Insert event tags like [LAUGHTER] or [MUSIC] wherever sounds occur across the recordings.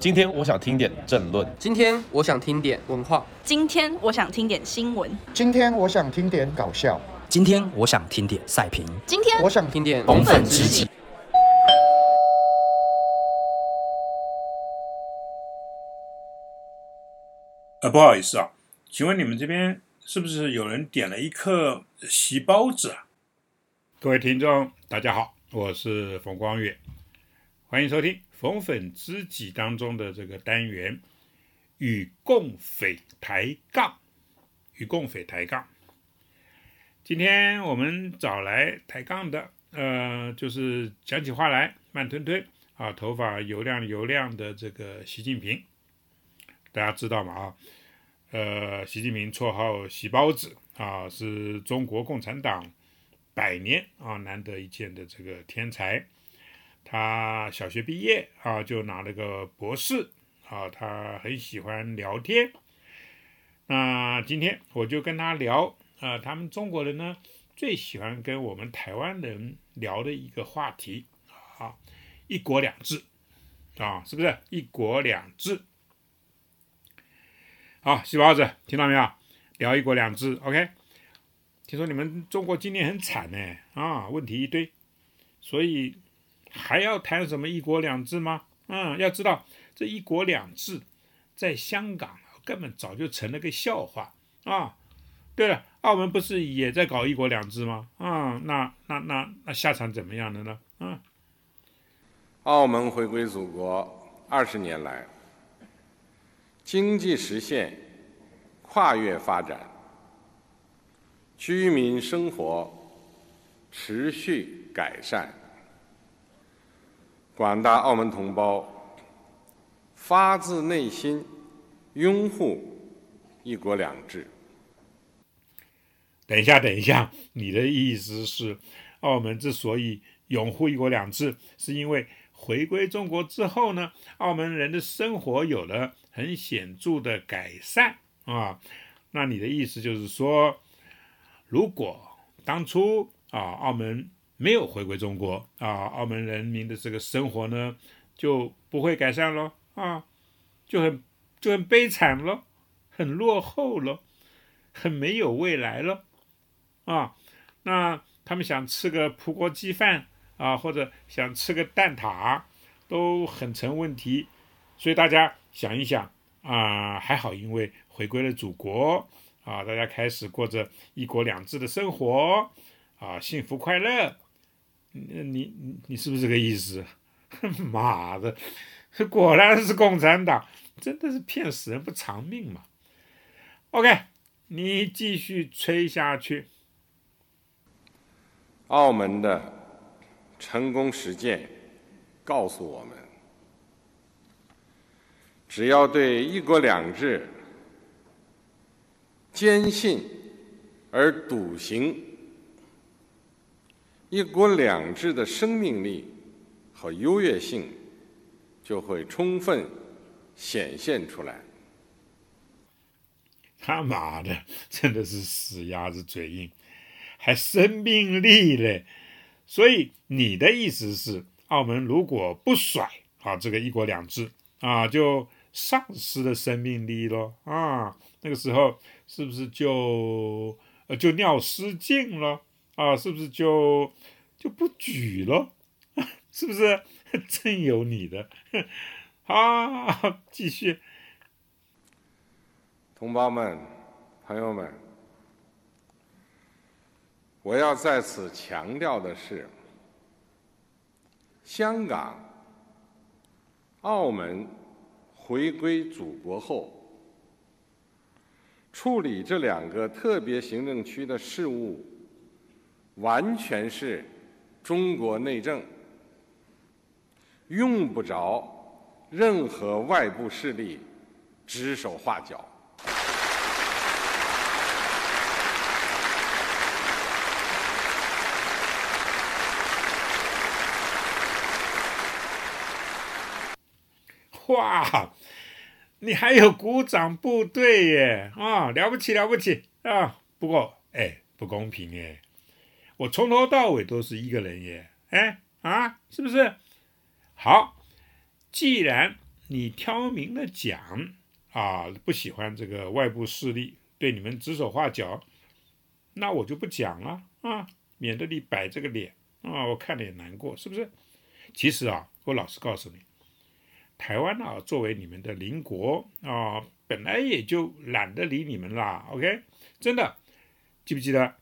今天我想听点政论。今天我想听点文化。今天我想听点新闻。今天我想听点搞笑。今天我想听点赛评。今天我想听点红粉知己。呃，不好意思啊，请问你们这边是不是有人点了一颗席包子啊？各位听众，大家好，我是冯光远，欢迎收听《逢粉知己》当中的这个单元“与共匪抬杠”。与共匪抬杠。今天我们找来抬杠的，呃，就是讲起话来慢吞吞啊，头发油亮油亮的这个习近平。大家知道吗？啊，呃，习近平绰号“习包子”啊，是中国共产党百年啊难得一见的这个天才。他小学毕业啊就拿了个博士啊，他很喜欢聊天。那今天我就跟他聊啊，他们中国人呢最喜欢跟我们台湾人聊的一个话题啊，“一国两制”啊，是不是“一国两制”？好，细包子，听到没有？聊一国两制，OK。听说你们中国今年很惨呢，啊，问题一堆，所以还要谈什么一国两制吗？嗯，要知道这一国两制在香港根本早就成了个笑话啊。对了，澳门不是也在搞一国两制吗？啊，那那那那下场怎么样的呢？嗯，澳门回归祖国二十年来。经济实现跨越发展，居民生活持续改善，广大澳门同胞发自内心拥护“一国两制”。等一下，等一下，[LAUGHS] 你的意思是，澳门之所以拥护“一国两制”，是因为回归中国之后呢，澳门人的生活有了。很显著的改善啊，那你的意思就是说，如果当初啊澳门没有回归中国啊，澳门人民的这个生活呢就不会改善了啊，就很就很悲惨了，很落后了，很没有未来了啊。那他们想吃个葡国鸡饭啊，或者想吃个蛋挞，都很成问题，所以大家。想一想啊，还好，因为回归了祖国啊，大家开始过着一国两制的生活啊，幸福快乐。你你你是不是这个意思？[LAUGHS] 妈的，果然是共产党，真的是骗死人不偿命嘛。OK，你继续吹下去。澳门的成功实践告诉我们。只要对“一国两制”坚信而笃行，“一国两制”的生命力和优越性就会充分显现出来。他妈的，真的是死鸭子嘴硬，还生命力嘞！所以你的意思是，澳门如果不甩啊这个“一国两制”啊，就。丧失了生命力咯啊！那个时候是不是就呃就尿失禁了啊？是不是就就不举了？[LAUGHS] 是不是 [LAUGHS] 真有你的？啊，继续，同胞们、朋友们，我要在此强调的是，香港、澳门。回归祖国后，处理这两个特别行政区的事务，完全是中国内政，用不着任何外部势力指手画脚。哇！你还有鼓掌部队耶啊，了不起了不起啊！不过哎，不公平哎，我从头到尾都是一个人耶，哎啊，是不是？好，既然你挑明了讲啊，不喜欢这个外部势力对你们指手画脚，那我就不讲了啊，免得你摆这个脸啊，我看了也难过，是不是？其实啊，我老实告诉你，台湾啊，作为你们的邻国啊，本来也就懒得理你们啦。OK，真的，记不记得？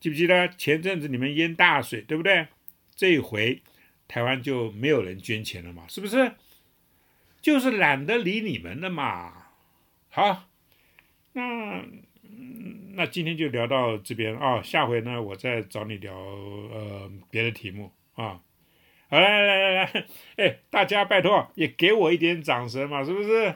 记不记得前阵子你们淹大水，对不对？这一回台湾就没有人捐钱了嘛，是不是？就是懒得理你们了嘛。好，那那今天就聊到这边啊，下回呢我再找你聊呃别的题目啊。好来来来来，哎，大家拜托也给我一点掌声嘛，是不是？